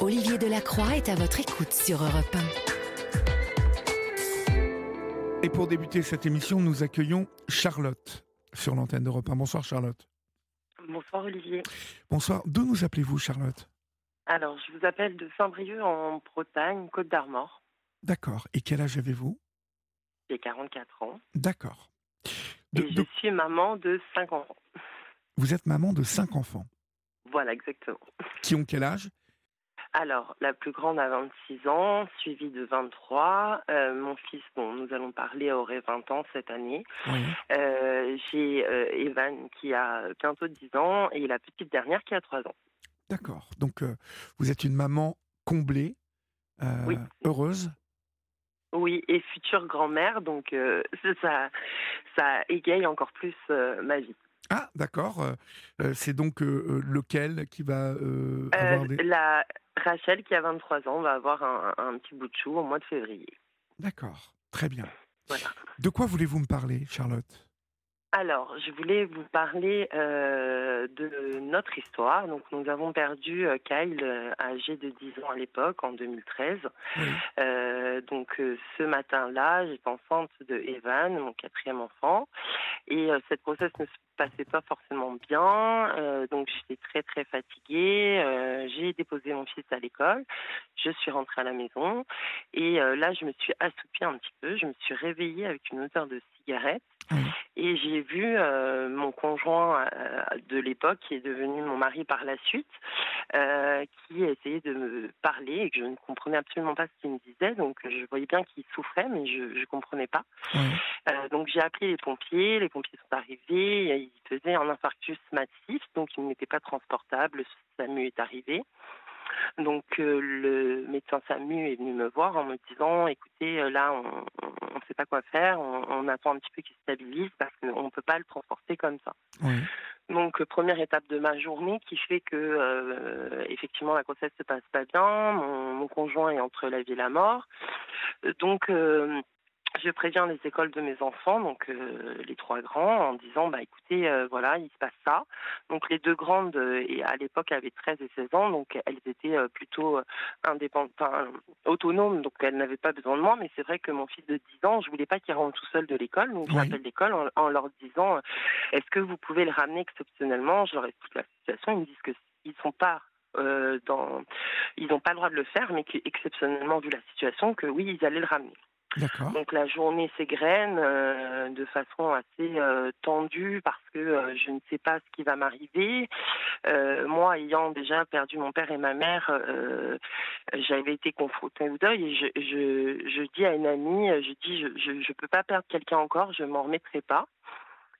Olivier Delacroix est à votre écoute sur Europe 1. Et pour débuter cette émission, nous accueillons Charlotte sur l'antenne d'Europe 1. Bonsoir Charlotte. Bonsoir Olivier. Bonsoir. D'où nous appelez-vous Charlotte? Alors, je vous appelle de Saint-Brieuc en Bretagne, Côte d'Armor. D'accord. Et quel âge avez-vous? J'ai 44 ans. D'accord. Et je suis maman de 5 enfants. Vous êtes maman de 5 enfants Voilà, exactement. Qui ont quel âge? Alors, la plus grande a 26 ans, suivie de 23. Euh, mon fils, bon, nous allons parler, aurait 20 ans cette année. Euh, j'ai euh, Evan qui a bientôt 10 ans et la petite dernière qui a 3 ans. D'accord. Donc, vous êtes une maman comblée, heureuse? Oui, et future grand-mère, donc ça, ça égaye encore plus ma vie. Ah, d'accord. c'est donc lequel qui va avoir des... La Rachel, qui a 23 ans, va avoir un, petit bout de chou au mois de février. D'accord, très bien. De quoi voulez-vous me parler, Charlotte? Alors, je voulais vous parler euh, de notre histoire. Donc, nous avons perdu euh, Kyle, euh, âgé de 10 ans à l'époque, en 2013. donc, ce matin-là, j'étais enceinte de Evan, mon quatrième enfant. Et cette grossesse ne se passait pas forcément bien. donc, j'étais très, très fatiguée. J'ai déposé mon fils à l'école. Je suis rentrée à la maison. Et là, je me suis assoupie un petit peu. Je me suis réveillée avec une odeur de cigarette. Et j'ai vu euh, mon conjoint euh, de l'époque, qui est devenu mon mari par la suite, euh, qui essayait de me parler et que je ne comprenais absolument pas ce qu'il me disait. Donc je voyais bien qu'il souffrait, mais je ne comprenais pas. donc j'ai appelé les pompiers, les pompiers sont arrivés, ils faisaient un infarctus massif, donc il n'était pas transportable, SAMU est arrivé. Donc euh, le médecin SAMU est venu me voir en me disant écoutez, euh, là on ne sait pas quoi faire, on, attend un petit peu qu'il se stabilise parce qu'on ne peut pas le transporter comme ça. Donc première étape de ma journée qui fait que euh, effectivement la grossesse se passe pas bien, mon, mon, conjoint est entre la vie et la mort. Donc je préviens les écoles de mes enfants, donc euh, les trois grands, en disant bah écoutez, euh, voilà, il se passe ça. Donc les deux grandes, euh, et à l'époque avaient 13 et 16 ans, donc elles étaient plutôt indépendantes, autonomes, donc elles n'avaient pas besoin de moi. Mais c'est vrai que mon fils de 10 ans, je voulais pas qu'il rentre tout seul de l'école, donc j'appelle l'école en, leur disant est-ce que vous pouvez le ramener exceptionnellement? Je leur explique la situation, ils me disent que ils sont pas dans, ils n'ont pas le droit de le faire, mais qu'exceptionnellement vu la situation, que oui, ils allaient le ramener. Donc la journée s'égrène euh, de façon assez euh, tendue parce que euh, je ne sais pas ce qui va m'arriver. moi, ayant déjà perdu mon père et ma mère, j'avais été confrontée au deuil et je, je, je, dis à une amie, je dis je ne peux pas perdre quelqu'un encore, je m'en remettrai pas.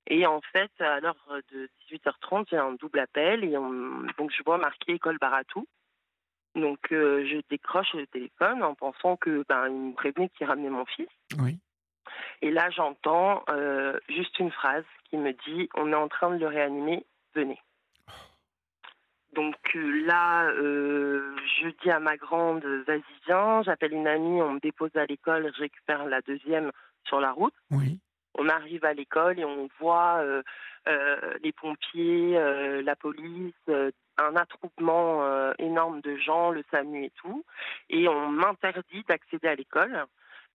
Et en fait, à l'heure de 18h30, j'ai un double appel et donc je vois marqué école Baratou. Donc euh, je décroche le téléphone en pensant que ben il me prévenait qu'il ramenait mon fils. Oui. Et là j'entends euh, juste une phrase qui me dit on est en train de le réanimer, venez. Donc euh, là, je dis à ma grande, vas-y viens, j'appelle une amie, on me dépose à l'école, je récupère la deuxième sur la route. Oui. On arrive à l'école et on voit les pompiers, la police, un attroupement euh, énorme de gens, le SAMU et tout, et on m'interdit d'accéder à l'école.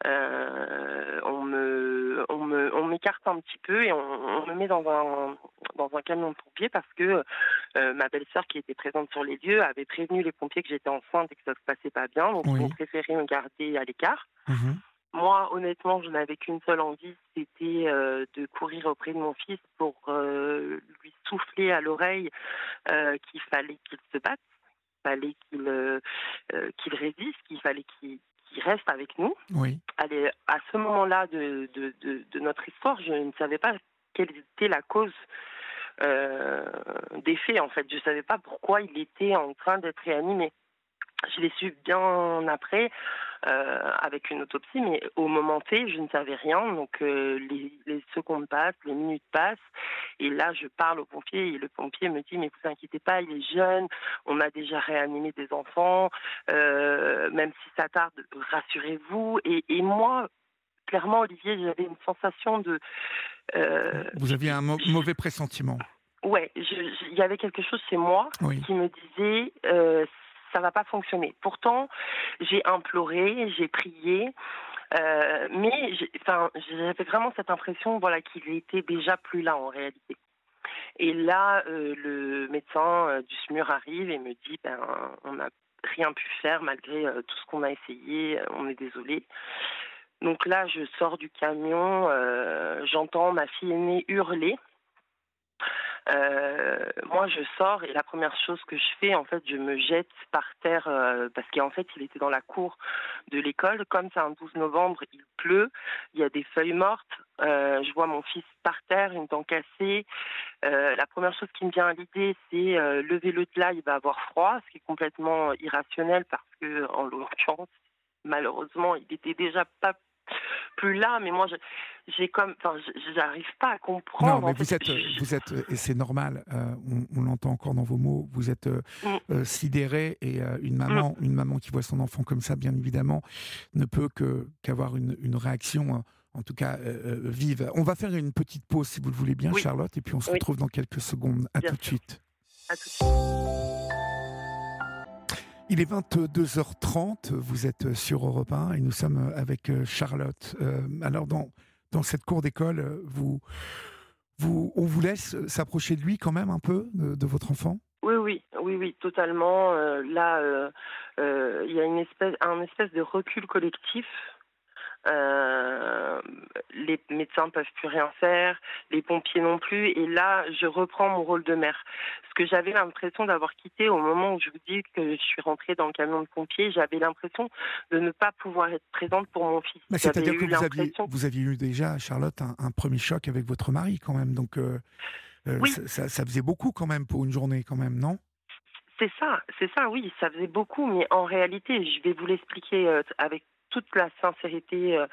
Euh, on me, on me, on m'écarte un petit peu et on, me met dans un, dans un camion de pompiers parce que euh, ma belle-sœur qui était présente sur les lieux avait prévenu les pompiers que j'étais enceinte et que ça se passait pas bien, donc ils ont préféré me garder à l'écart. Mhm. Moi, honnêtement, je n'avais qu'une seule envie, c'était euh, de courir auprès de mon fils pour euh, lui souffler à l'oreille euh, qu'il fallait qu'il se batte, qu'il fallait qu'il qu'il résiste, qu'il fallait qu'il reste avec nous. Oui. Allez, à ce moment-là de, de, de, de, notre histoire, je ne savais pas quelle était la cause des faits, en fait. Je ne savais pas pourquoi il était en train d'être réanimé. Je l'ai su bien après, euh, avec une autopsie, mais au moment T, je ne savais rien. Donc euh, les, les, secondes passent, les minutes passent, et là, je parle au pompier, et le pompier me dit, mais vous inquiétez pas, il est jeune, on a déjà réanimé des enfants, euh, même si ça tarde, rassurez-vous. Et, et moi, clairement, Olivier, j'avais une sensation de... vous aviez un mauvais pressentiment Ouais, il y avait quelque chose chez moi qui me disait ça va pas fonctionner. Pourtant, j'ai imploré, j'ai prié. Euh, mais j'avais vraiment cette impression voilà, qu'il était déjà plus là en réalité. Et là, euh, le médecin euh, du SMUR arrive et me dit ben, on n'a rien pu faire malgré tout ce qu'on a essayé, on est désolé. Donc là, je sors du camion, j'entends ma fille aînée hurler. Euh, moi, je sors et la première chose que je fais, en fait, je me jette par terre euh, parce qu'en fait, il était dans la cour de l'école. Comme c'est un 12 novembre, il pleut, il y a des feuilles mortes. Euh, je vois mon fils par terre, une dent cassée. la première chose qui me vient à l'idée, c'est lever-le de là, il va avoir froid, ce qui est complètement irrationnel parce que, en l'occurrence, malheureusement, il était déjà pas plus là, mais moi, j'ai comme, enfin, j'arrive pas à comprendre. Non, mais vous êtes, vous êtes, et c'est normal. Euh, on, l'entend encore dans vos mots. Vous êtes euh, mm. euh, sidéré et une maman, mm. une maman qui voit son enfant comme ça, bien évidemment, ne peut que qu'avoir une, une, réaction. En tout cas, vive. On va faire une petite pause, si vous le voulez bien, Charlotte, et puis on se retrouve dans quelques secondes. À tout de suite. À tout de suite. Il est 22h30, vous êtes sur Europe 1 et nous sommes avec euh, Charlotte. Euh, alors, dans, dans cette cour d'école, vous, vous, on vous laisse s'approcher de lui quand même un peu, de, votre enfant? Oui, oui, oui, oui, totalement. Euh, là, il y a une espèce, un espèce de recul collectif euh, les médecins peuvent plus rien faire, les pompiers non plus. Et là, je reprends mon rôle de mère. Ce que j'avais l'impression d'avoir quitté au moment où je vous dis que je suis rentrée dans le camion de pompiers, j'avais l'impression de ne pas pouvoir être présente pour mon fils. C'est-à-dire que vous aviez, vous aviez, eu déjà, Charlotte, un, premier choc avec votre mari quand même. Donc, euh, euh, ça, ça faisait beaucoup quand même pour une journée quand même, non? C'est ça, c'est ça, oui, ça faisait beaucoup, mais en réalité, je vais vous l'expliquer avec toute la sincérité euh,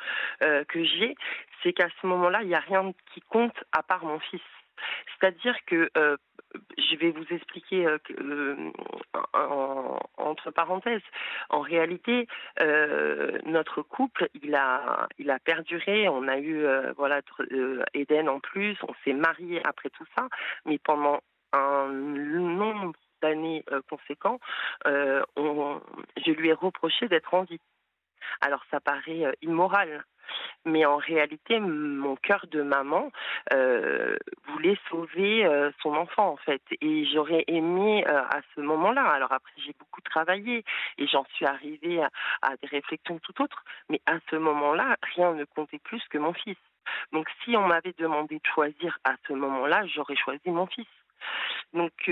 euh, que j'ai, c'est qu'à ce moment-là, il n'y a rien qui compte à part mon fils. C'est-à-dire que euh, je vais vous expliquer entre parenthèses. En réalité, notre couple, il a, il a perduré. On a eu voilà Eden en plus. On s'est marié après tout ça, mais pendant un nombre d'années conséquents, je lui ai reproché d'être en vie. Alors ça paraît euh, immoral, mais en réalité, mon cœur de maman euh, voulait sauver euh, son enfant en fait, et j'aurais aimé à ce moment-là. Alors après, j'ai beaucoup travaillé et j'en suis arrivée à, des réflexions tout autres, mais à ce moment-là, rien ne comptait plus que mon fils. Donc si on m'avait demandé de choisir à ce moment-là, j'aurais choisi mon fils. Donc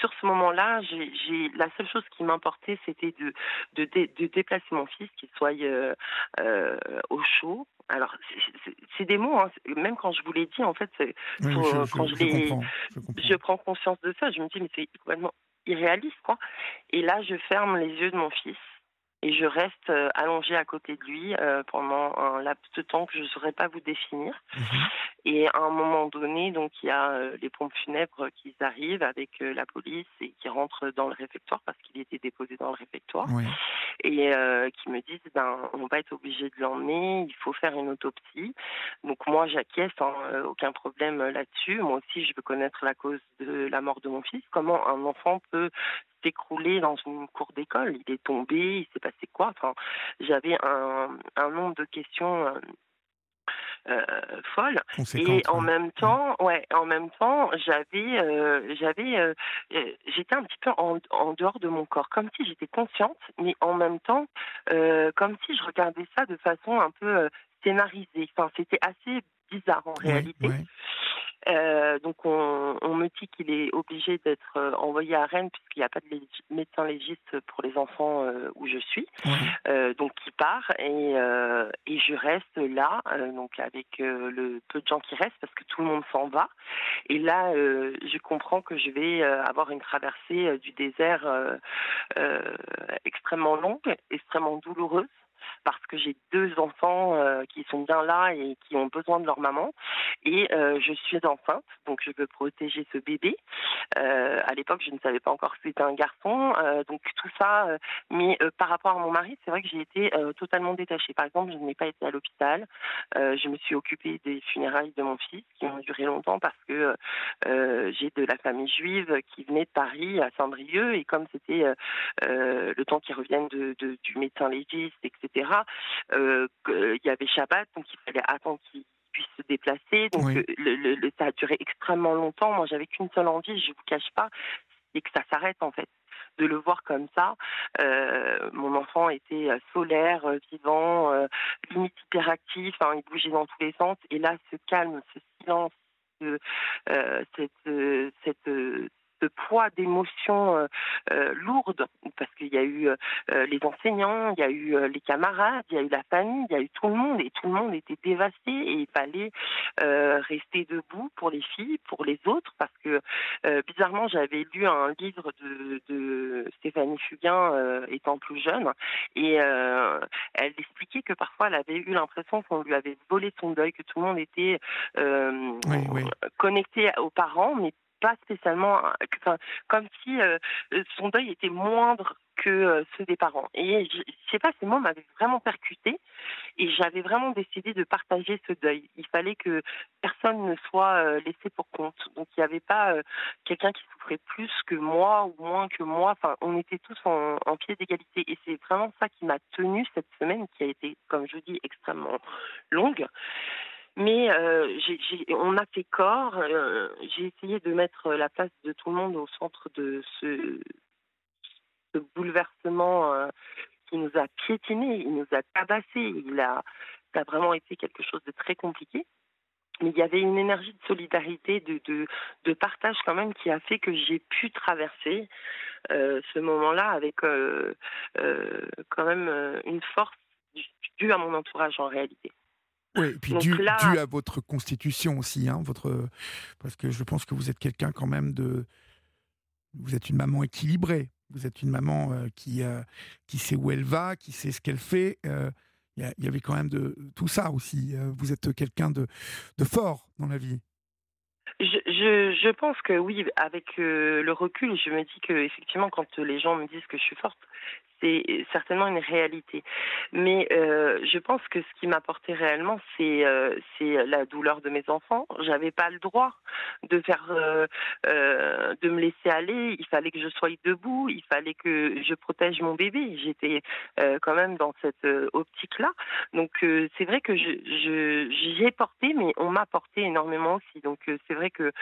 sur ce moment-là, j'ai la seule chose qui m'importait, c'était de, de, déplacer mon fils, qu'il soit euh, euh, au chaud. Alors, c'est des mots, hein. même quand je vous l'ai dit, en fait, quand je, prends conscience de ça, je me dis, mais c'est complètement irréaliste, quoi. Et là, je ferme les yeux de mon fils et je reste euh, allongée à côté de lui euh, pendant un laps de temps que je ne saurais pas vous définir. Mhm. Et à un moment donné, donc il y a euh, les pompes funèbres qui arrivent avec la police et qui rentrent dans le réfectoire parce qu'il était déposé dans le réfectoire et qui me disent ben on va être obligé de l'emmener, il faut faire une autopsie. Donc moi j'acquiesce, hein, aucun problème là-dessus. Moi aussi je veux connaître la cause de la mort de mon fils. Comment un enfant peut s'écrouler dans une cour d'école? Il est tombé, il s'est passé quoi. Enfin, j'avais un, un nombre de questions. Euh, euh folles. Et en même temps ouais en même temps j'avais euh, j'avais euh, j'étais un petit peu en, en, dehors de mon corps comme si j'étais consciente mais en même temps comme si je regardais ça de façon un peu scénarisée. Enfin c'était assez bizarre en réalité euh, donc on, on, me dit qu'il est obligé d'être euh, envoyé à Rennes puisqu'il n'y a pas de médecin légiste pour les enfants euh, où je suis. Euh, donc il part et, euh, et je reste là donc avec le peu de gens qui restent parce que tout le monde s'en va. Et là je comprends que je vais avoir une traversée du désert extrêmement longue, extrêmement douloureuse. Parce que j'ai deux enfants euh, qui sont bien là et qui ont besoin de leur maman. Et je suis enceinte, donc je veux protéger ce bébé. à l'époque, je ne savais pas encore que c'était un garçon. donc tout ça, mais par rapport à mon mari, c'est vrai que j'ai été totalement détachée. Par exemple, je n'ai pas été à l'hôpital. je me suis occupée des funérailles de mon fils qui ont duré longtemps parce que j'ai de la famille juive qui venait de Paris à Saint-Brieuc et comme c'était le temps qu'ils reviennent de, du médecin légiste, etc. Euh, il y avait Shabbat, donc il fallait attendre qu'il puisse se déplacer. Donc le, ça a duré extrêmement longtemps. Moi, j'avais qu'une seule envie, je vous cache pas, c'est que ça s'arrête en fait de le voir comme ça. Euh, mon enfant était solaire, vivant, limite hyperactif, hein, il bougeait dans tous les sens. Et là, ce calme, ce silence, cette, cette de poids d'émotions euh, euh, lourdes, parce qu'il y a eu euh, les enseignants, il y a eu les camarades, il y a eu la famille, il y a eu tout le monde, et tout le monde était dévasté, et il fallait rester debout pour les filles, pour les autres, parce que bizarrement, j'avais lu un livre de, de Stéphanie Fugain étant plus jeune, et elle expliquait que parfois elle avait eu l'impression qu'on lui avait volé son deuil, que tout le monde était connecté aux parents, mais pas spécialement, comme si euh, son deuil était moindre que euh, ceux des parents. Et je, sais pas, ces mots m'avaient vraiment percuté et j'avais vraiment décidé de partager ce deuil. Il fallait que personne ne soit euh, laissé pour compte. Donc il n'y avait pas quelqu'un qui souffrait plus que moi ou moins que moi. Enfin, on était tous en, en pied d'égalité et c'est vraiment ça qui m'a tenu cette semaine qui a été, comme je dis, extrêmement longue. Mais euh, on a fait corps. Euh, j'ai essayé de mettre la place de tout le monde au centre de ce, bouleversement euh, qui nous a piétinés, il nous a tabassés. Il a, ça a vraiment été quelque chose de très compliqué. Mais il y avait une énergie de solidarité, de, de, partage quand même qui a fait que j'ai pu traverser ce moment-là avec quand même une force due à mon entourage en réalité. Oui, et puis dû, à votre constitution aussi, hein, votre, parce que je pense que vous êtes quelqu'un quand même de... Vous êtes une maman équilibrée, vous êtes une maman euh, qui, euh, qui sait où elle va, qui sait ce qu'elle fait. Euh, il y, avait quand même de tout ça aussi. vous êtes quelqu'un de, de fort dans la vie. Je, je, je, pense que oui, avec le recul, je me dis que effectivement, quand les gens me disent que je suis forte, c'est certainement une réalité. Mais euh, je pense que ce qui m'a porté réellement, c'est euh, c'est la douleur de mes enfants. J'avais pas le droit de faire euh, de me laisser aller. Il fallait que je sois debout. Il fallait que je protège mon bébé. J'étais quand même dans cette optique-là. Donc c'est vrai que je j'ai porté, mais on m'a porté énormément aussi. Donc c'est vrai que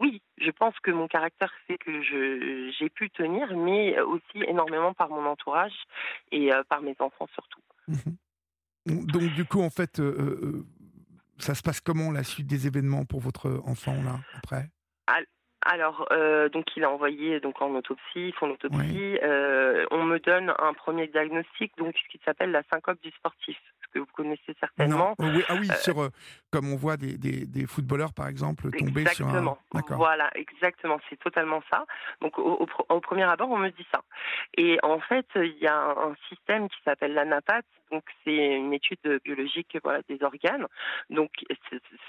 oui, je pense que mon caractère fait que j'ai pu tenir, mais aussi énormément par mon entourage et euh, par mes enfants surtout. Mhm. Donc du coup, en fait, euh, euh, ça se passe comment la suite des événements pour votre enfant là après? Alors, donc il a envoyé donc en autopsie, ils font l'autopsie. on me donne un premier diagnostic, donc ce qui s'appelle la syncope du sportif que vous connaissez certainement. Oui, ah oui, euh, sur, euh, comme on voit des, des, footballeurs, par exemple, tomber sur un... Voilà, exactement, c'est totalement ça. Donc, au, au, premier abord, on me dit ça. Et en fait, il y a un, système qui s'appelle l'ANAPAT, donc c'est une étude biologique voilà, des organes. Donc,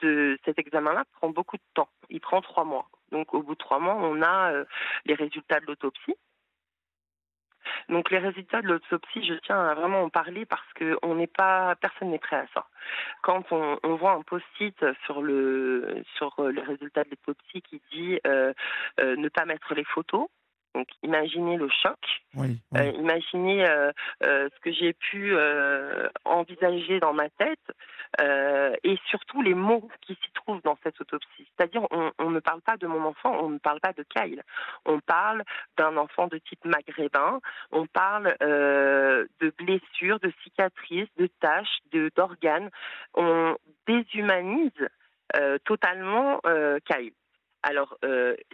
ce, cet examen-là prend beaucoup de temps. Il prend trois mois. Donc, au bout de trois mois, on a euh, les résultats de l'autopsie. Donc les résultats de l'autopsie, je tiens à vraiment en parler parce que on n'est pas, personne n'est prêt à ça. Quand on, voit un post-it sur le sur les résultats de l'autopsie qui dit euh, euh, ne pas mettre les photos, donc imaginez le choc, euh, imaginez euh, euh, ce que j'ai pu envisager dans ma tête et surtout les mots qui s'y trouvent dans cette autopsie. C'est-à-dire on, ne parle pas de mon enfant, on ne parle pas de Kyle, on parle d'un enfant de type maghrébin, on parle de blessures, de cicatrices, de taches, de d'organes. On déshumanise totalement Kyle. Alors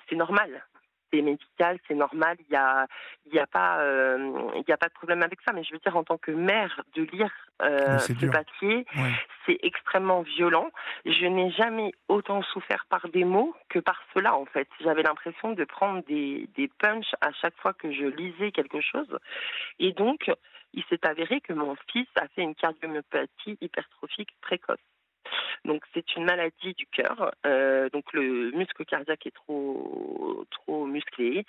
c'est normal c'est médical, c'est normal, il n'y a, y a, pas, euh, il a pas de problème avec ça. Mais je veux dire, en tant que mère, de lire euh, ce papier, c'est extrêmement violent. Je n'ai jamais autant souffert par des mots que par cela, en fait. J'avais l'impression de prendre des, des punchs à chaque fois que je lisais quelque chose. Et donc, il s'est avéré que mon fils a fait une cardiomyopathie hypertrophique précoce. Donc c'est une maladie du cœur. Euh, donc le muscle cardiaque est trop trop musclé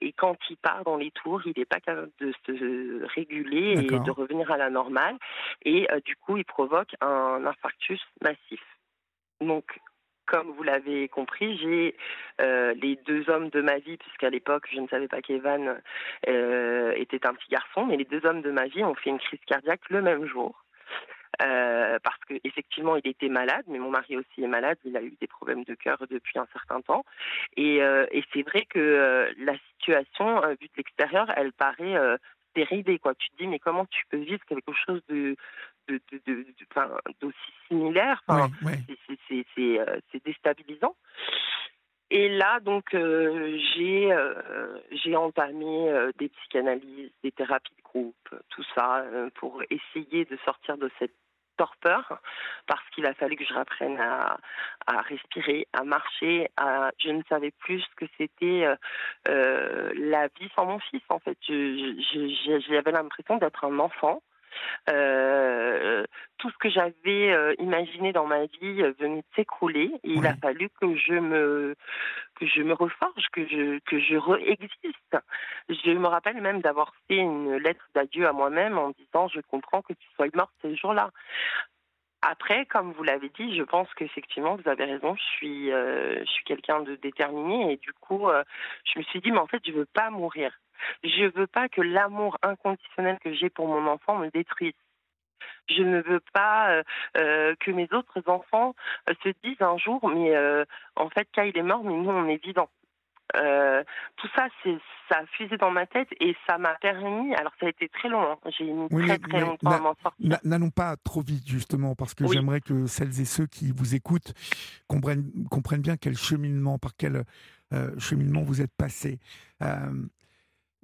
et quand il part dans les tours, il n'est pas capable de se réguler et de revenir à la normale et euh, du coup il provoque un infarctus massif. Donc comme vous l'avez compris, j'ai euh, les deux hommes de ma vie, puisqu'à l'époque, je ne savais pas qu'Evan était un petit garçon, mais les deux hommes de ma vie ont fait une crise cardiaque le même jour. Euh, parce qu'effectivement, il était malade, mais mon mari aussi est malade. Il a eu des problèmes de cœur depuis un certain temps. Et, euh, et c'est vrai que euh, la situation, vue de l'extérieur, elle paraît déridée. Quoi. Tu te dis, mais comment tu peux vivre quelque chose de, de, de, d'aussi similaire? Enfin, C'est déstabilisant. Et là, donc, j'ai j'ai entamé des psychanalyses, des thérapies de groupe, tout ça, pour essayer de sortir de cette torpeur parce qu'il a fallu que je reprenne à, à, respirer, à marcher. À, je ne savais plus ce que c'était euh, euh, la vie sans mon fils. En fait, j'avais l'impression d'être un enfant euh, tout ce que j'avais euh, imaginé dans ma vie euh, venait de s'écrouler et il a fallu que je me que je me reforge, que je que je réexiste. Je me rappelle même d'avoir fait une lettre d'adieu à moi-même en disant je comprends que tu sois morte ce jour-là. Après, comme vous l'avez dit, je pense qu'effectivement, vous avez raison. Je suis, je suis quelqu'un de déterminé et du coup, je me suis dit, mais en fait, je veux pas mourir. Je veux pas que l'amour inconditionnel que j'ai pour mon enfant me détruise. Je ne veux pas euh, euh, que mes autres enfants euh, se disent un jour, mais en fait, Kyle est mort, mais nous, on est vivants. tout ça, c'est ça a fusé dans ma tête et ça m'a permis. Alors ça a été très long. Hein. J'ai mis très très longtemps à m'en sortir. N'allons pas trop vite justement parce que j'aimerais que celles et ceux qui vous écoutent comprennent, comprennent bien quel cheminement, par quel cheminement vous êtes passé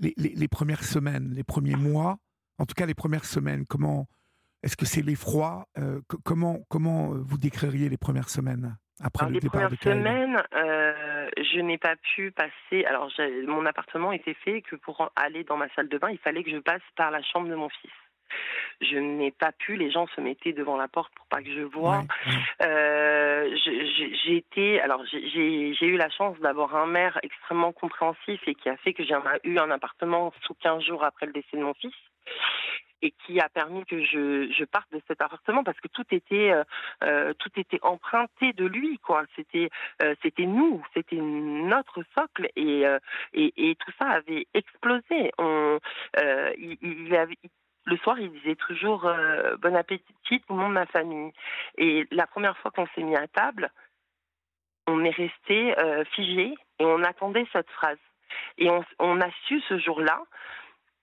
les, premières semaines, les premiers mois, en tout cas les premières semaines, comment est-ce que c'est l'effroi euh, Comment comment euh, vous décririez les premières semaines après le départ de Les premières semaines, euh, je n'ai pas pu passer. Alors mon appartement était fait que pour aller dans ma salle de bain, il fallait que je passe par la chambre de mon fils je n'ai pas pu. Les gens se mettaient devant la porte pour pas que je voie. Euh, j'ai été, alors j'ai eu la chance d'avoir un maire extrêmement compréhensif et qui a fait que j'ai eu un appartement sous 15 jours après le décès de mon fils et qui a permis que je, je parte de cet appartement parce que tout était euh, euh tout était emprunté de lui quoi c'était euh, c'était nous c'était notre socle et, euh, et, et tout ça avait explosé on il, il, avait, le soir, il disait toujours euh, bon appétit tout le de ma famille. Et la première fois qu'on s'est mis à table, on est resté euh, figé et on attendait cette phrase. Et on, a su ce jour-là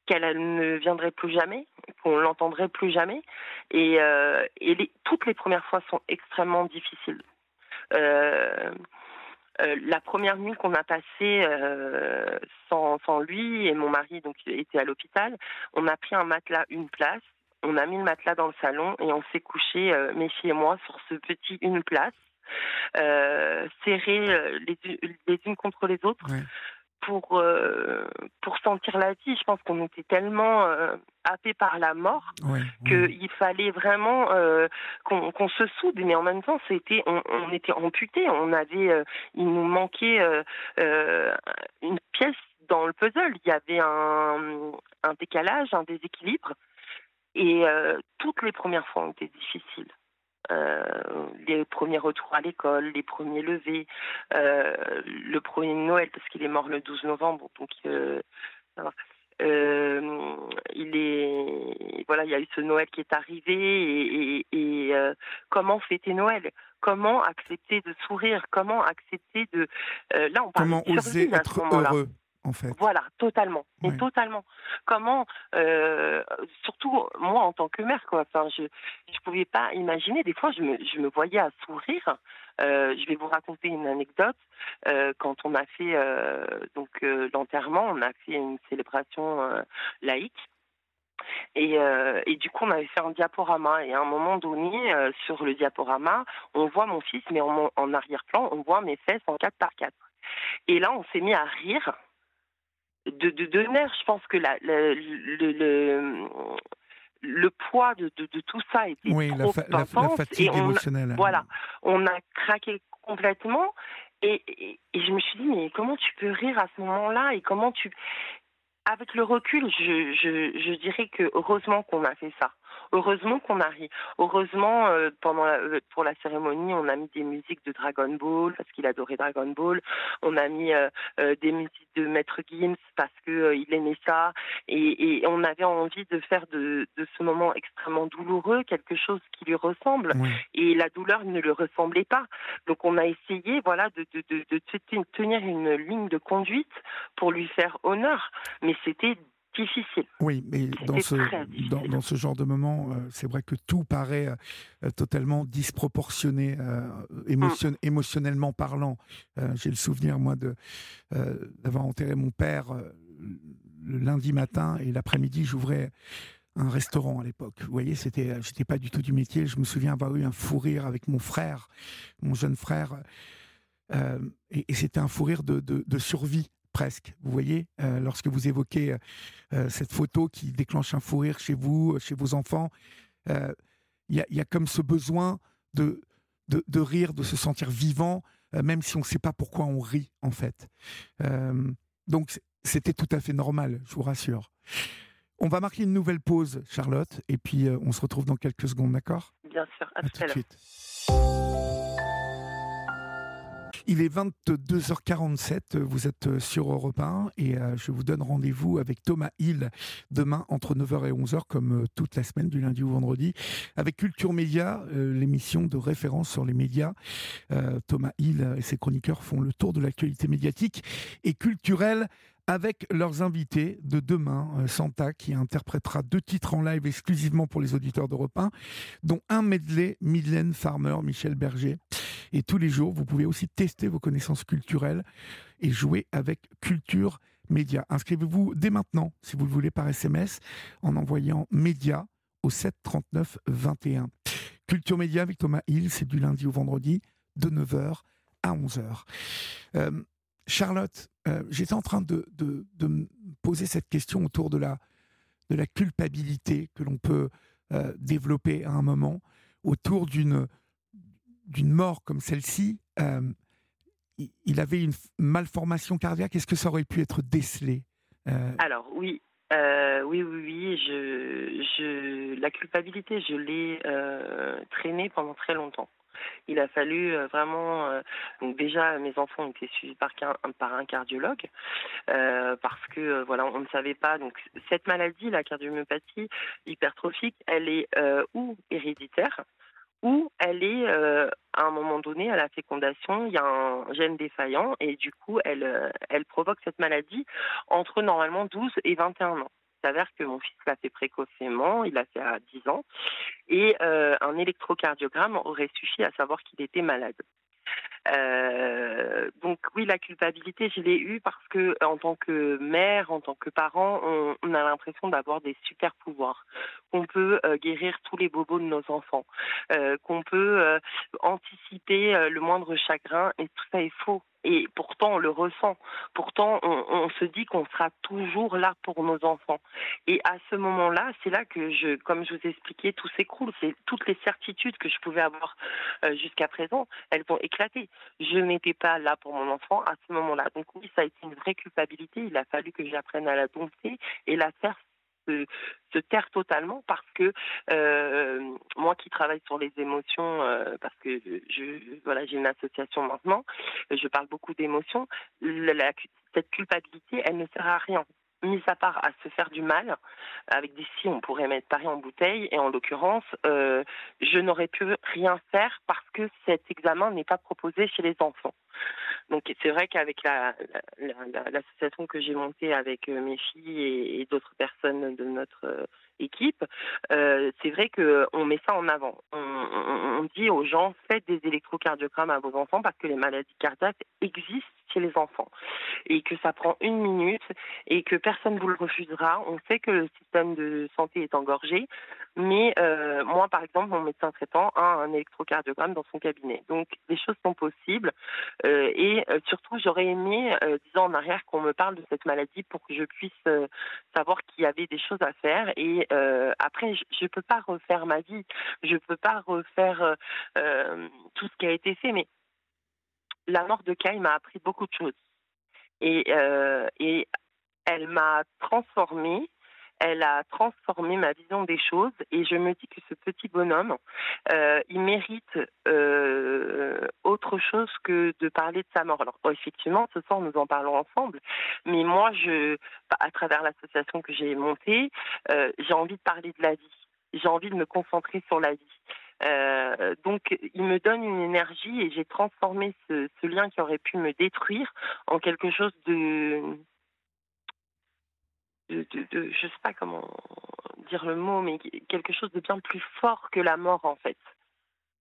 qu'elle ne viendrait plus jamais, qu'on l'entendrait plus jamais. Et, euh, et toutes les premières fois sont extrêmement difficiles. Euh, la première nuit qu'on a passée euh, sans, sans, lui et mon mari donc était à l'hôpital, on a pris un matelas une place, on a mis le matelas dans le salon et on s'est couché euh, mes filles et moi sur ce petit une place, serrés les, les, unes contre les autres pour euh, pour sentir la vie. Je pense qu'on était tellement euh, happé par la mort qu'il fallait vraiment euh, qu'on se soude. Mais en même temps, c'était on, on, était amputé. On avait, euh, il nous manquait une pièce dans le puzzle. Il y avait un, un décalage, un déséquilibre. Et toutes les premières fois ont été difficiles. Euh, les premiers retours à l'école, les premiers levés, euh, le premier Noël, parce qu'il est mort le 12 novembre, donc euh, euh, il est voilà, il y a eu ce Noël qui est arrivé et, et, et comment fêter Noël? Comment accepter de sourire? Comment accepter de là on parle comment oser être heureux? Voilà, totalement, totalement. Comment, euh, surtout moi en tant que mère, quoi. Enfin, je je pouvais pas imaginer. Des fois, je me je me voyais à sourire. Euh, je vais vous raconter une anecdote. Euh, quand on a fait donc l'enterrement, on a fait une célébration laïque. Et, et, du coup, on avait fait un diaporama. Et à un moment donné, sur le diaporama, on voit mon fils, mais en, en arrière-plan, on voit mes fesses en 4 par 4 Et là, on s'est mis à rire de, de, de nerfs. Je pense que la, le, le, le poids de, tout ça était oui, trop la, fatigue et émotionnelle. voilà, on a craqué complètement. Et, et, je me suis dit, mais comment tu peux rire à ce moment-là et comment tu... Avec le recul, je, je, je dirais que heureusement qu'on a fait ça. Heureusement qu'on a ri. Heureusement, euh, pendant euh, pour la cérémonie, on a mis des musiques de Dragon Ball parce qu'il adorait Dragon Ball. On a mis euh, des musiques de Maître Gims parce que il aimait ça. Et, on avait envie de faire de, de, ce moment extrêmement douloureux quelque chose qui lui ressemble. Et la douleur ne le ressemblait pas. Donc on a essayé, voilà, de, de, de, de tenir une ligne de conduite pour lui faire honneur. Mais c'était difficile. Oui, mais dans ce, dans, ce genre de moment, euh, c'est vrai que tout paraît euh, totalement disproportionné, euh, émotion, mm. émotionnellement parlant. J'ai le souvenir, moi, de d'avoir enterré mon père le lundi matin et l'après-midi, j'ouvrais un restaurant à l'époque. Vous voyez, c'était, j'étais pas du tout du métier. Je me souviens avoir eu un fou rire avec mon frère, mon jeune frère, et, c'était un fou rire de, de, de survie presque. Vous voyez, euh, lorsque vous évoquez euh, euh, cette photo qui déclenche un fou rire chez vous, chez vos enfants, il y, a comme ce besoin de, de, rire, de se sentir vivant, même si on ne sait pas pourquoi on rit, en fait. donc, c'était tout à fait normal, je vous rassure. On va marquer une nouvelle pause, Charlotte, et puis on se retrouve dans quelques secondes, d'accord? Bien sûr, à, tout, à l'heure. Il est 22h47, vous êtes sur Europe 1 et euh, je vous donne rendez-vous avec Thomas Hill demain entre 9h et 11h comme euh, toute la semaine du lundi au vendredi avec Culture Média, euh, l'émission de référence sur les médias. Thomas Hill et ses chroniqueurs font le tour de l'actualité médiatique et culturelle avec leurs invités de demain, Santa qui interprétera deux titres en live exclusivement pour les auditeurs d'Europe 1, dont un medley Mylène Farmer, Michel Berger. Et tous les jours, vous pouvez aussi tester vos connaissances culturelles et jouer avec Culture Média. Inscrivez-vous dès maintenant, si vous le voulez, par SMS, en envoyant Média au 739 21. Culture Média avec Thomas Hill, c'est du lundi au vendredi, de 9h à 11h. Euh, Charlotte, euh, j'étais en train de, me poser cette question autour de la, de la culpabilité que l'on peut euh, développer à un moment, autour d'une d'une mort comme celle-ci, euh, il avait une malformation cardiaque. Est-ce que ça aurait pu être décelé euh? Alors oui, euh, oui, oui, oui. Je, je, la culpabilité, je l'ai traînée pendant très longtemps. Il a fallu vraiment. donc déjà, mes enfants ont été suivis par, par un cardiologue parce que voilà, on ne savait pas. Donc cette maladie, la cardiomyopathie hypertrophique, elle est ou héréditaire, où elle est, euh, à un moment donné, à la fécondation, il y a un gène défaillant et du coup, elle, euh, elle provoque cette maladie entre normalement 12 et 21 ans. Il s'avère que mon fils l'a fait précocement, il l'a fait à 10 ans, et euh, un électrocardiogramme aurait suffi à savoir qu'il était malade. Euh, donc oui, la culpabilité, je l'ai eue parce que en tant que mère, en tant que parent, on, a l'impression d'avoir des super pouvoirs, qu'on peut euh, guérir tous les bobos de nos enfants, euh, qu'on peut anticiper le moindre chagrin, et tout ça est faux. Et pourtant, on le ressent. Pourtant, on, se dit qu'on sera toujours là pour nos enfants. Et à ce moment-là, c'est là que je, comme je vous ai expliqué, tout s'écroule. C'est toutes les certitudes que je pouvais avoir euh, jusqu'à présent, elles vont éclater. Je n'étais pas là pour mon enfant à ce moment-là. Donc oui, ça a été une vraie culpabilité. Il a fallu que j'apprenne à la dompter et la faire se, taire totalement parce que euh, moi qui travaille sur les émotions, euh, parce que je voilà j'ai une association maintenant, je parle beaucoup d'émotions. cette culpabilité, elle ne sert à rien mis à part à se faire du mal, avec des si on pourrait mettre Paris en bouteille, et en l'occurrence, euh, je n'aurais pu rien faire parce que cet examen n'est pas proposé chez les enfants. Donc c'est vrai qu'avec l'association la, que j'ai montée avec euh, mes filles et, d'autres personnes de notre euh, équipe, euh, c'est vrai qu'on met ça en avant. On, on, dit aux gens faites des électrocardiogrammes à vos enfants parce que les maladies cardiaques existent chez les enfants et que ça prend une minute et que personne vous le refusera. On sait que le système de santé est engorgé, mais euh, moi, par exemple, mon médecin traitant a un électrocardiogramme dans son cabinet. Donc, les choses sont possibles euh, et Et surtout, j'aurais aimé, dix ans en arrière, qu'on me parle de cette maladie pour que je puisse savoir qu'il y avait des choses à faire. Et après, je ne peux pas refaire ma vie, je ne peux pas refaire tout ce qui a été fait, mais la mort de Kai m'a appris beaucoup de choses. Et, et elle m'a transformée elle a transformé ma vision des choses et je me dis que ce petit bonhomme, euh, il mérite euh, autre chose que de parler de sa mort. Alors effectivement, ce soir nous en parlons ensemble, mais moi, je, à travers l'association que j'ai montée, euh, j'ai envie de parler de la vie. J'ai envie de me concentrer sur la vie. donc, il me donne une énergie et j'ai transformé ce, ce, lien qui aurait pu me détruire en quelque chose de de, de, je sais pas comment dire le mot, mais quelque chose de bien plus fort que la mort en fait.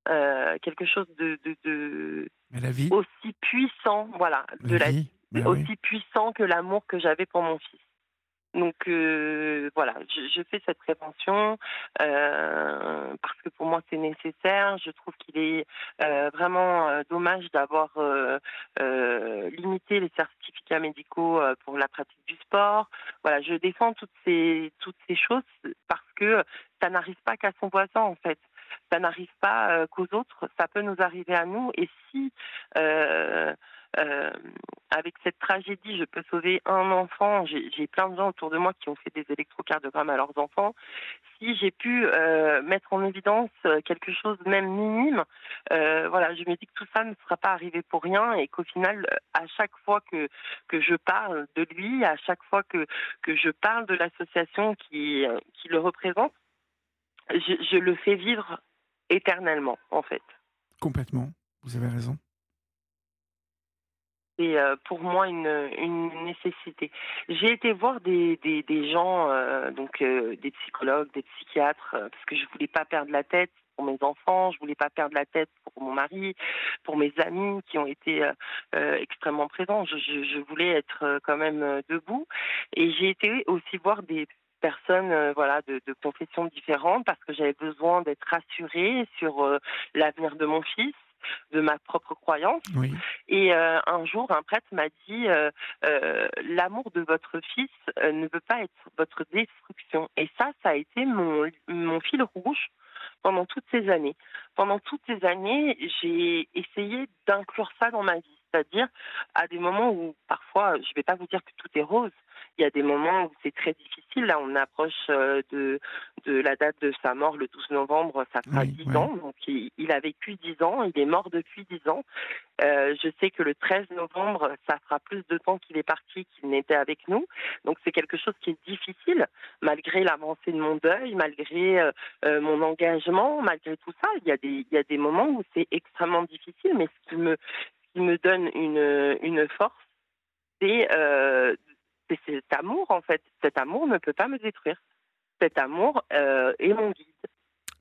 Euh, quelque chose de, de, de la vie. aussi puissant, voilà, de la vie, ben aussi puissant que l'amour que j'avais pour mon fils. Donc euh, voilà, je, fais cette prévention euh, parce que pour moi c'est nécessaire. Je trouve qu'il est euh, vraiment dommage d'avoir limité les certificats médicaux pour la pratique du sport. Voilà, je défends toutes ces toutes ces choses parce que ça n'arrive pas qu'à son voisin en fait ça n'arrive pas qu'aux autres, ça peut nous arriver à nous. Et si euh, avec cette tragédie, je peux sauver un enfant. J'ai plein de gens autour de moi qui ont fait des électrocardiogrammes à leurs enfants. Si j'ai pu euh, mettre en évidence quelque chose même minime, euh, voilà, je me dis que tout ça ne sera pas arrivé pour rien et qu'au final, à chaque fois que que je parle de lui, à chaque fois que que je parle de l'association qui qui le représente, je, je le fais vivre éternellement, en fait. Complètement. Vous avez raison c'est euh, pour moi une, nécessité. J'ai été voir des, gens, euh, donc euh, des psychologues, des psychiatres, parce que je voulais pas perdre la tête pour mes enfants, je voulais pas perdre la tête pour mon mari, pour mes amis qui ont été extrêmement présents. Je, voulais être quand même debout, et j'ai été aussi voir des personnes voilà de, de confessions différentes parce que j'avais besoin d'être rassurée sur l'avenir de mon fils de ma propre croyance. Et euh, un jour, un prêtre m'a dit euh, euh, l'amour de votre fils ne veut pas être votre destruction. Et ça, ça a été mon, mon fil rouge pendant toutes ces années. Pendant toutes ces années, j'ai essayé d'inclure ça dans ma vie, c'est-à-dire à des moments où parfois, je ne vais pas vous dire que tout est rose, il y a des moments où c'est très difficile. Là, on approche euh, de, de la date de sa mort, le 12 novembre, ça fera 10 ans. Donc, il, a vécu 10 ans, il est mort depuis 10 ans. Euh, je sais que le 13 novembre, ça fera plus de temps qu'il est parti qu'il n'était avec nous. Donc, c'est quelque chose qui est difficile, malgré l'avancée de mon deuil, malgré euh, mon engagement, malgré tout ça. Il y a des, moments où c'est extrêmement difficile, mais ce qui me, donne une, force, c'est cet amour, en fait. Cet amour ne peut pas me détruire. Cet amour euh, est mon guide.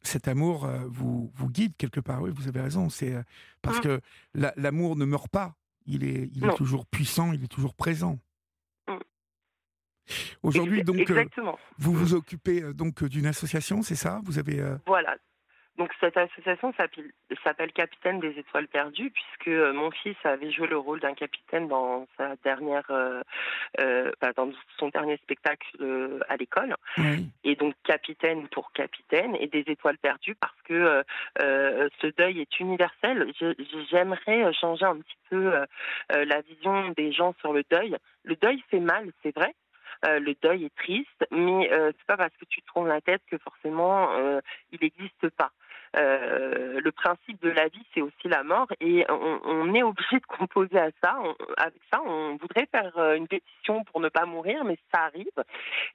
Cet amour euh, vous, vous guide quelque part, oui, vous avez raison. C'est euh, parce mmh. que l'amour ne meurt pas. Il est, il est toujours puissant, il est toujours présent. Mmh. Aujourd'hui, donc, vous vous occupez donc d'une association, c'est ça? Vous avez voilà, donc cette association s'appelle Capitaine des Étoiles Perdues puisque euh, mon fils avait joué le rôle d'un capitaine dans sa dernière, euh, euh, bah, dans son dernier spectacle euh, à l'école. Et donc capitaine pour capitaine et des étoiles perdues parce que ce deuil est universel. J'aimerais changer un petit peu la vision des gens sur le deuil. Le deuil fait mal, c'est vrai, euh, le deuil est triste, mais euh, c'est pas parce que tu tournes la tête que forcément euh, il n'existe pas. Euh, le principe de la vie, c'est aussi la mort, et on, est obligé de composer à ça. avec ça, on voudrait faire euh, une pétition pour ne pas mourir, mais ça arrive.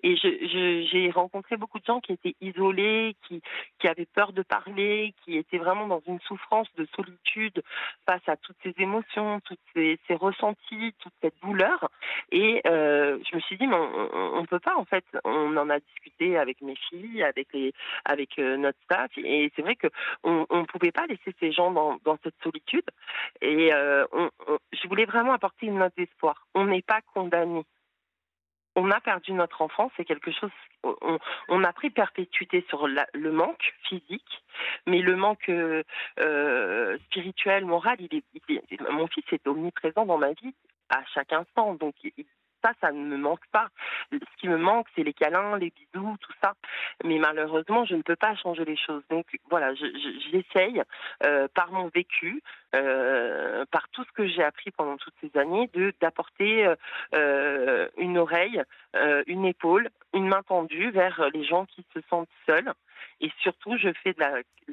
Et j'ai rencontré beaucoup de gens qui étaient isolés, qui, avaient peur de parler, qui étaient vraiment dans une souffrance de solitude face à toutes ces émotions, toutes ces, ressentis, toute cette douleur. Et euh, je me suis dit, mais on ne peut pas, en fait. On en a discuté avec mes filles, avec, les, avec notre staff, et c'est vrai que on ne pouvait pas laisser ces gens dans, cette solitude. Et euh, je voulais vraiment apporter une note d'espoir. On n'est pas condamné. on a perdu notre enfant, c'est quelque chose. On, a pris perpétuité sur le manque physique, mais le manque euh, spirituel, moral, il est, mon fils est omniprésent dans ma vie à chaque instant. Donc, ça, ça ne me manque pas. Ce qui me manque, c'est les câlins, les bisous, tout ça. Mais malheureusement, je ne peux pas changer les choses. Donc voilà, j'essaye euh, par mon vécu, euh, par tout ce que j'ai appris pendant toutes ces années, de d'apporter euh, une oreille, une épaule, une main tendue vers les gens qui se sentent seuls. Et surtout, je fais de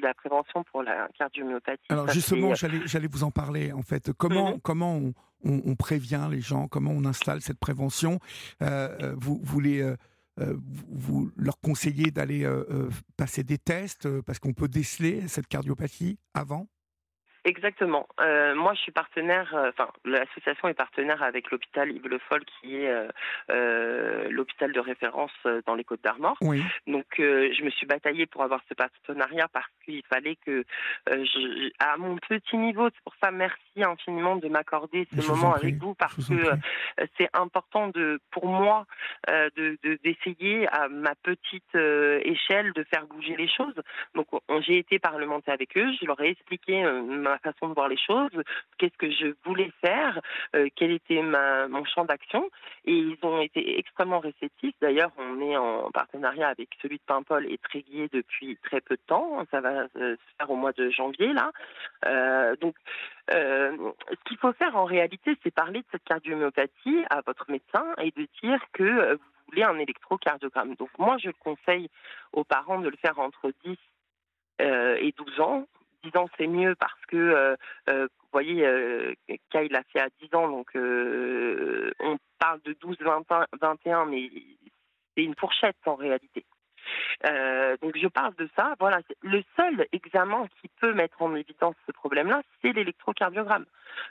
la, prévention pour la cardiomyopathie. Alors justement, j'allais vous en parler en fait. Comment, mhm. comment on, on, prévient les gens, comment on installe cette prévention? Euh, euh, vous, voulez euh, vous leur conseillez d'aller passer des tests parce qu'on peut déceler cette cardiopathie avant? Exactement. Euh, moi, je suis partenaire, euh, enfin, l'association est partenaire avec l'hôpital Yves Le Foll, qui est euh, l'hôpital de référence dans les Côtes d'Armor. Oui. Donc, je me suis bataillée pour avoir ce partenariat parce qu'il fallait que, je, à mon petit niveau, c'est pour ça, merci infiniment de m'accorder ce moment avec vous parce que c'est important de, pour moi, de d'essayer à ma petite échelle de faire bouger les choses. Donc, j'ai été parlementaire avec eux, je leur ai expliqué ma façon de voir les choses, qu'est-ce que je voulais faire, euh, quel était mon champ d'action. Et ils ont été extrêmement réceptifs. D'ailleurs, on est en partenariat avec celui de Paimpol et Tréguier depuis très peu de temps. Ça va euh, se faire au mois de janvier, là. Euh, donc, ce qu'il faut faire en réalité, c'est parler de cette cardiomyopathie à votre médecin et de dire que vous voulez un électrocardiogramme. Donc, moi, je conseille aux parents de le faire entre 10 et 12 ans 10 ans, c'est mieux parce que, euh, euh, vous voyez, euh, Kyle l'a fait à 10 ans, donc on parle de 12, 21, mais c'est une fourchette en réalité. donc je parle de ça. Voilà, le seul examen qui peut mettre en évidence ce problème-là, c'est l'électrocardiogramme.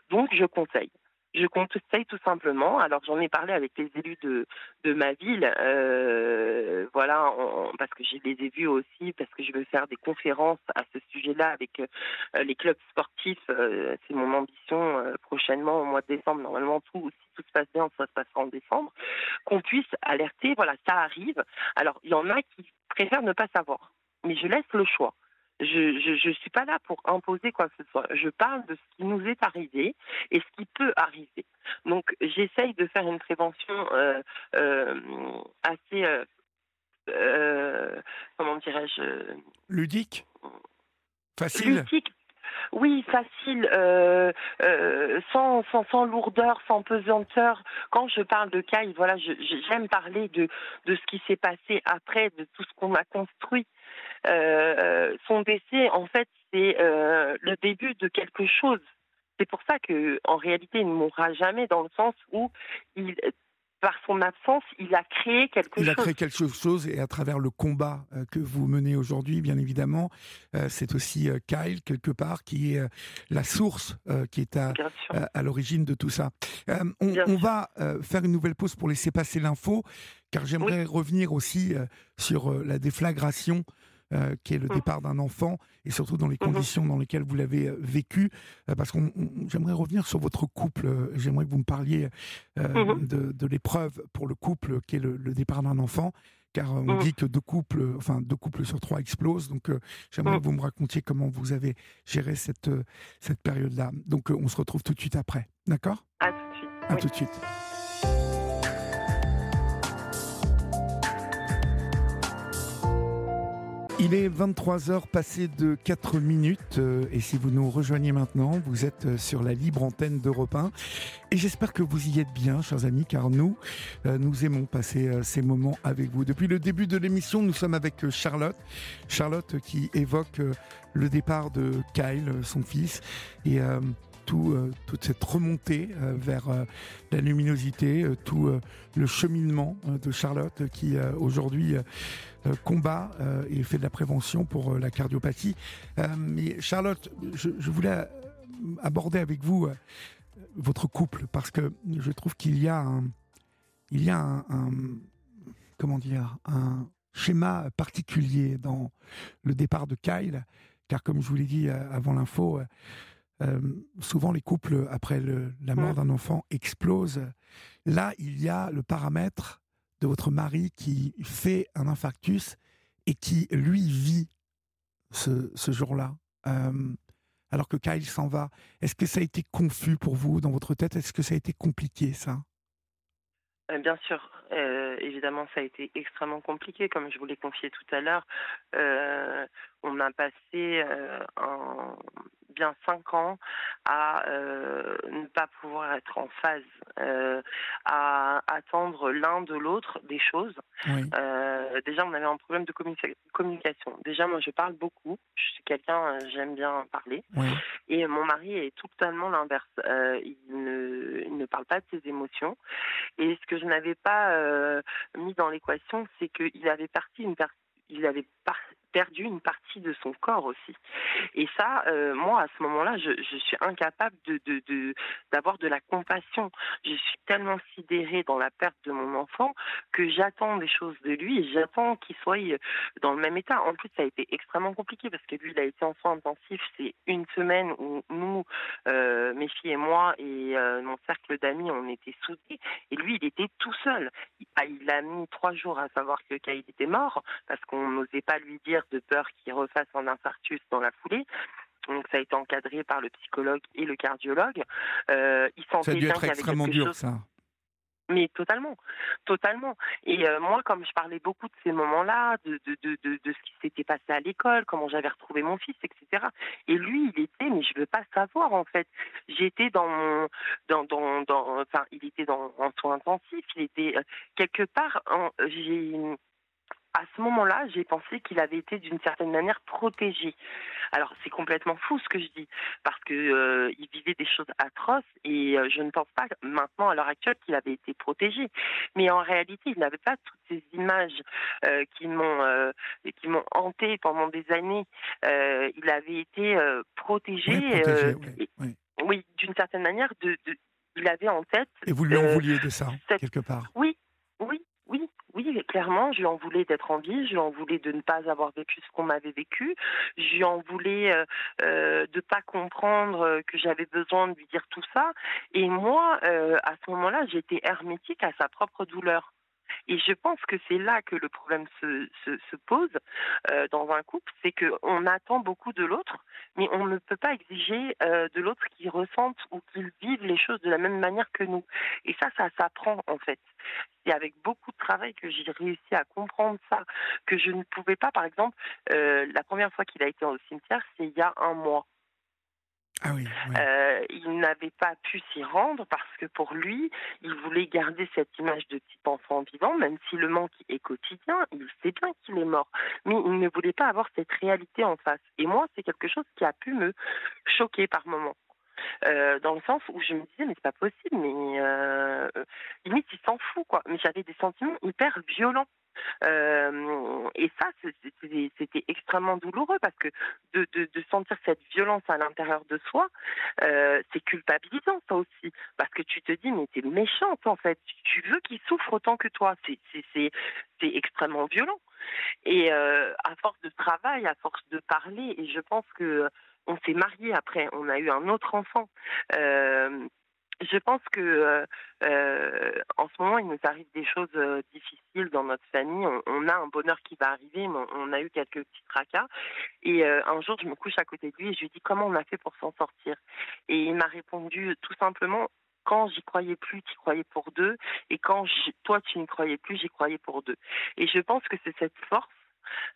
Donc je conseille. Je conseille tout simplement. Alors j'en ai parlé avec les élus de, de ma ville, euh, voilà, parce que je les vus aussi, parce que je veux faire des conférences à ce sujet-là avec euh, les clubs sportifs. Euh, c'est mon ambition prochainement au mois de décembre. Normalement, tout, si tout se passe bien, ça se passera en décembre. Qu'on puisse alerter. Voilà, ça arrive. Alors il y en a qui préfèrent ne pas savoir, mais je laisse le choix. Je ne suis pas là pour imposer quoi que ce soit. Je parle de ce qui nous est arrivé et ce qui peut arriver. Donc j'essaye de faire une prévention euh, euh, assez, euh, comment dirais-je Ludique? Facile? Ludique, oui, facile, sans, sans, sans, lourdeur, sans pesanteur. Quand je parle de Kai, voilà, j'aime parler de, de ce qui s'est passé après, de tout ce qu'on a construit. Euh, son décès, en fait, c'est euh, le début de quelque chose. C'est pour ça que, en réalité, il ne mourra jamais dans le sens où il, par son absence, il a créé quelque chose. Il a créé quelque chose et à travers le combat euh, que vous menez aujourd'hui, bien évidemment, c'est aussi Kyle, quelque part, qui est la source qui est à, à, l'origine de tout ça. on, va faire une nouvelle pause pour laisser passer l'info, car j'aimerais revenir aussi sur la déflagration euh, qui est le mmh. départ d'un enfant, et surtout dans les mmh conditions dans lesquelles vous l'avez euh, vécu. Euh, parce que j'aimerais revenir sur votre couple. J'aimerais que vous me parliez mmh de, l'épreuve pour le couple qui est le, départ d'un enfant car on dit que deux couples, enfin deux couples sur trois explosent. Donc j'aimerais que vous me racontiez comment vous avez géré cette, cette période-là. Donc on se retrouve tout de suite après. D'accord? À tout de suite. À tout de suite. Il est 23h passé de 4 minutes euh, et si vous nous rejoignez maintenant, vous êtes euh, sur la libre antenne d'Europe 1 et j'espère que vous y êtes bien, chers amis, car nous, euh, nous aimons passer ces moments avec vous. Depuis le début de l'émission, nous sommes avec Charlotte. Charlotte qui évoque le départ de Kyle, son fils, et euh, toute cette remontée euh, vers euh, la luminosité, tout le cheminement de Charlotte qui aujourd'hui combat et fait de la prévention pour la cardiopathie. mais Charlotte, je, voulais aborder avec vous votre couple parce que je trouve qu'il y a un, il y a un, comment dire un schéma particulier dans le départ de Kyle car comme je vous l'ai dit avant l'info euh, souvent les couples, après la mort d'un enfant, explosent. Là, il y a le paramètre de votre mari qui fait un infarctus et qui, lui, vit ce, ce jour-là, euh, alors que Kyle s'en va. Est-ce que ça a été confus pour vous dans votre tête? Est-ce que ça a été compliqué, ça? Euh, Bien sûr. Euh, évidemment, ça a été extrêmement compliqué, comme je vous l'ai confié tout à l'heure. On a passé un bien cinq ans à euh, ne pas pouvoir être en phase, euh, à attendre l'un de l'autre des choses. Euh, déjà, on avait un problème de communication. Déjà, moi, je parle beaucoup. Je suis quelqu'un, j'aime bien parler. Et mon mari est totalement l'inverse. il, ne, il ne parle pas de ses émotions. Et ce que je n'avais pas mis dans l'équation, c'est qu'il avait parti une il avait par perdu une partie de son corps aussi. Et ça, euh, moi, à ce moment-là, je, suis incapable de, d'avoir de la compassion. Je suis tellement sidérée dans la perte de mon enfant que j'attends des choses de lui et j'attends qu'il soit euh, dans le même état. En plus, ça a été extrêmement compliqué parce que lui, il a été en soins intensifs. C'est une semaine où nous, euh, mes filles et moi et mon cercle d'amis, on était soudés. Et lui, il était tout seul. Il, il a mis trois jours à savoir que Kyle était mort parce qu'on n'osait pas lui dire de peur qu'il refasse un infarctus dans la foulée. Donc ça a été encadré par le psychologue et le cardiologue. Euh, il sentait ça a dû être extrêmement dur, ça. Mais totalement, totalement. Et euh, moi, comme je parlais beaucoup de ces moments-là, de, de, de, de, ce qui s'était passé à l'école, comment j'avais retrouvé mon fils, etc. Et lui, il était, mais je veux pas savoir en fait. J'étais dans mon, dans, dans, dans, enfin, il était dans en soins intensifs. Il était euh, quelque part. J'ai à ce moment-là, j'ai pensé qu'il avait été d'une certaine manière protégé. Alors c'est complètement fou ce que je dis, parce que euh, il vivait des choses atroces et euh, je ne pense pas maintenant à l'heure actuelle qu'il avait été protégé. Mais en réalité, il n'avait pas toutes ces images euh, qui m'ont qui m'ont hanté pendant des années. il avait été protégé. oui, d'une certaine manière, de, il avait en tête. Et vous lui en vouliez de ça quelque part. Oui, oui, oui, oui, clairement, je lui en voulais d'être en vie, je lui en voulais de ne pas avoir vécu ce qu'on m'avait vécu, je lui en voulais euh, euh, de pas comprendre euh, que j'avais besoin de lui dire tout ça. Et moi, à ce moment-là, j'étais hermétique à sa propre douleur. Et je pense que c'est là que le problème se, se, se pose euh, dans un couple, c'est qu'on attend beaucoup de l'autre, mais on ne peut pas exiger euh, de l'autre qu'il ressente ou qu'il vive les choses de la même manière que nous. Et ça, ça s'apprend en fait. C'est avec beaucoup de travail que j'ai réussi à comprendre ça, que je ne pouvais pas, par exemple, euh, la première fois qu'il a été au cimetière, c'est il y a un mois. Ah Euh, il n'avait pas pu s'y rendre parce que pour lui, il voulait garder cette image de petit enfant vivant, même si le manque est quotidien, il sait bien qu'il est mort, mais il ne voulait pas avoir cette réalité en face. Et moi, c'est quelque chose qui a pu me choquer par moments. Euh, dans le sens où je me disais mais c'est pas possible mais euh, limite il s'en fout quoi mais j'avais des sentiments hyper violents euh, et ça, c'était extrêmement douloureux parce que de, sentir cette violence à l'intérieur de soi, euh, c'est culpabilisant ça aussi. Parce que tu te dis, mais t'es méchante en fait. Tu veux qu'il souffre autant que toi. C'est extrêmement violent. Et euh, à force de travail, à force de parler, et je pense que on s'est marié après, on a eu un autre enfant. Je pense que euh, euh, en ce moment, il nous arrive des choses euh, difficiles dans notre famille. On, on, a un bonheur qui va arriver, mais on, a eu quelques petits tracas. Et euh, un jour, je me couche à côté de lui et je lui dis comment on a fait pour s'en sortir? Et il m'a répondu tout simplement quand j'y croyais plus, tu croyais pour deux, et quand toi tu n'y croyais plus, j'y croyais pour deux. Et je pense que c'est cette force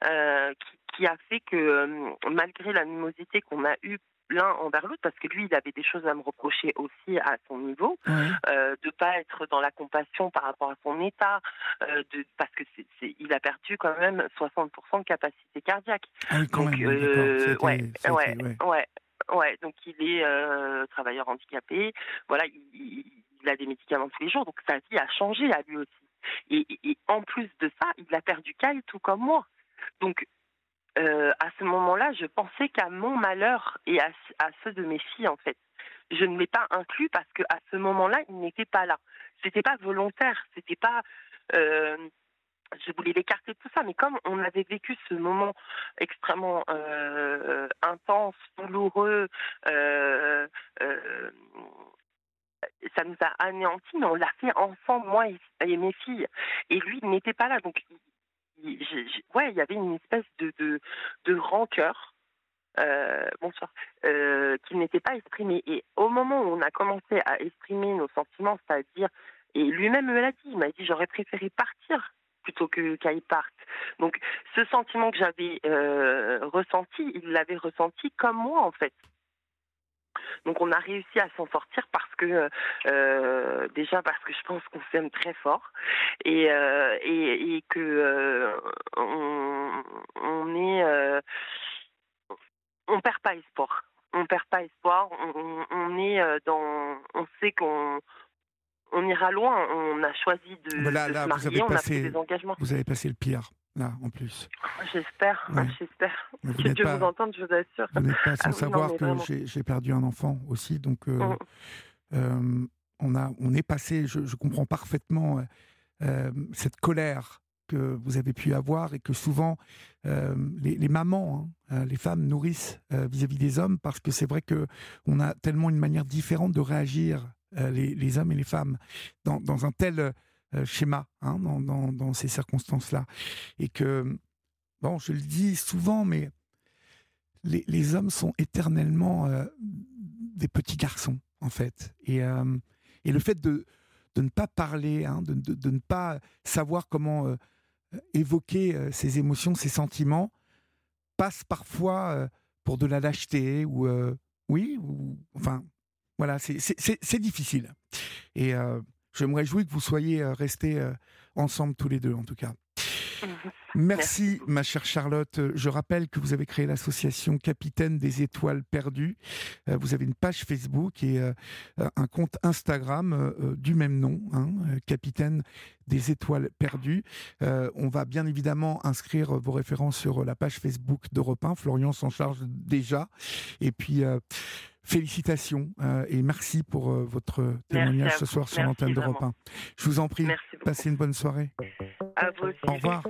euh, qui, qui, a fait que euh, malgré l'animosité qu'on a eue l'un envers l'autre parce que lui, il avait des choses à me reprocher aussi à son niveau, ouais. euh, de pas être dans la compassion par rapport à son état, euh, de, parce que c'est, c'est, il a perdu quand même 60% de capacité cardiaque. Ah oui, quand Donc, même, euh, ouais, c'était, ouais, ouais. ouais, ouais, donc il est euh, travailleur handicapé, voilà, il, il, a des médicaments tous les jours, donc sa vie a changé à lui aussi. Et, et, et en plus de ça, il a perdu Kyle tout comme moi. Donc euh, à ce moment-là, je pensais qu'à mon malheur et à, à, ceux de mes filles, en fait. Je ne l'ai pas inclus parce qu'à ce moment-là, il n'était pas là. C'était pas volontaire, c'était pas. Euh, je voulais l'écarter de tout ça, mais comme on avait vécu ce moment extrêmement euh, intense, douloureux, euh, ça nous a anéantis, mais on l'a fait ensemble, moi et, mes filles. Et lui, il n'était pas là. Donc, ouais, il y avait une espèce de, rancœur. Euh, bonsoir, euh, qui n'était pas exprimé. Et au moment où on a commencé à exprimer nos sentiments, c'est-à-dire, et lui-même me l'a dit, il m'a dit j'aurais préféré partir plutôt que qu'elle parte. Donc ce sentiment que j'avais euh, ressenti, il l'avait ressenti comme moi en fait. Donc on a réussi à s'en sortir parce que euh, déjà parce que je pense qu'on s'aime très fort et euh, et, et, que euh, on, on est on perd pas espoir. On perd pas espoir. On, on est dans on sait qu'on on ira loin. On a choisi de, là, de là, se vous marier, on a pris des engagements. Vous avez passé le pire, là, en plus. J'espère, Ouais. j'espère. Que Dieu pas- vous entende, je vous assure. Vous n'êtes pas sans Ah oui, non, savoir que vraiment. j'ai perdu un enfant aussi, donc euh, Mm. euh, on, a, on est passé, je, je comprends parfaitement euh, cette colère que vous avez pu avoir et que souvent les, les mamans, hein, les femmes nourrissent vis-à-vis des hommes parce que c'est vrai que on a tellement une manière différente de réagir les, les hommes et les femmes dans, dans un tel schéma, hein, dans, dans, ces circonstances-là, et que bon, je le dis souvent, mais les, les hommes sont éternellement euh, des petits garçons, en fait. Et, euh, et le fait de, de ne pas parler, hein, de, de- ne pas savoir comment euh, évoquer euh, ses émotions, ses sentiments, passe parfois euh, pour de la lâcheté ou euh, oui, ou enfin voilà, c'est- difficile. Et euh, je me réjouis que vous soyez euh, restés euh, ensemble tous les deux, en tout cas. Merci, ma chère Charlotte. Je rappelle que vous avez créé l'association Capitaine des Étoiles Perdues. Euh, Vous avez une page Facebook et euh, un compte Instagram euh, du même nom, hein, Capitaine des Étoiles Perdues. On va bien évidemment inscrire vos références sur la page Facebook d'Europe 1. Florian s'en charge déjà. Et puis, félicitations euh, et merci pour euh, votre témoignage ce soir sur l'antenne d'Europe 1. Je vous en prie, passez une bonne soirée. À vous aussi. Au revoir.